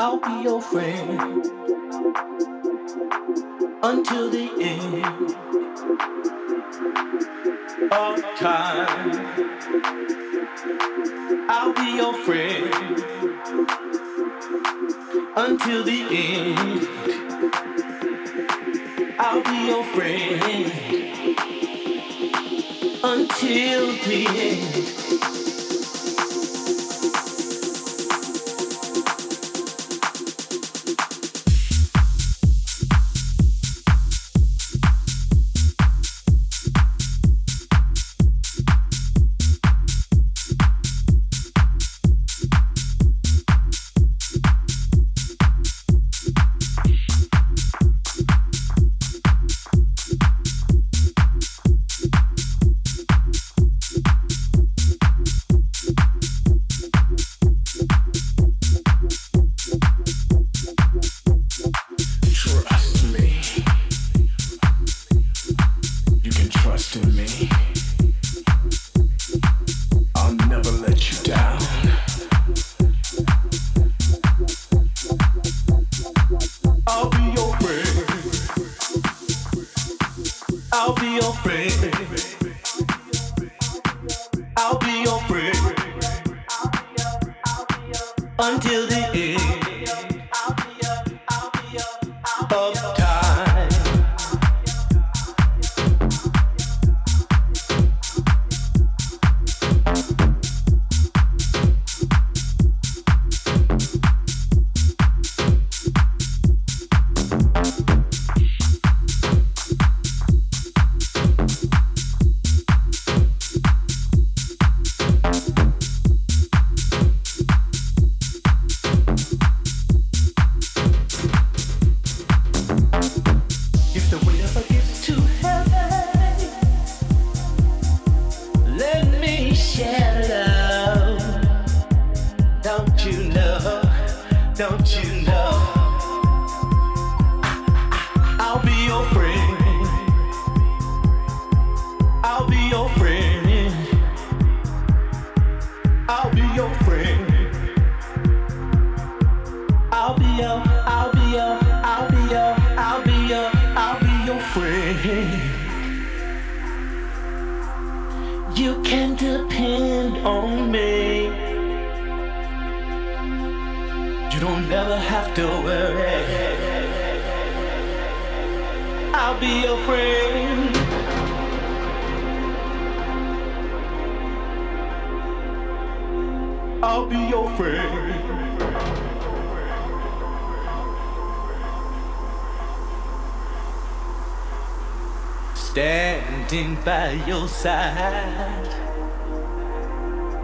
I'll be your friend until the end of time. I'll be your friend until the end. I'll be your friend until the end. Your side.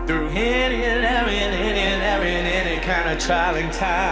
Through any and every, any and every, any kind of trying time.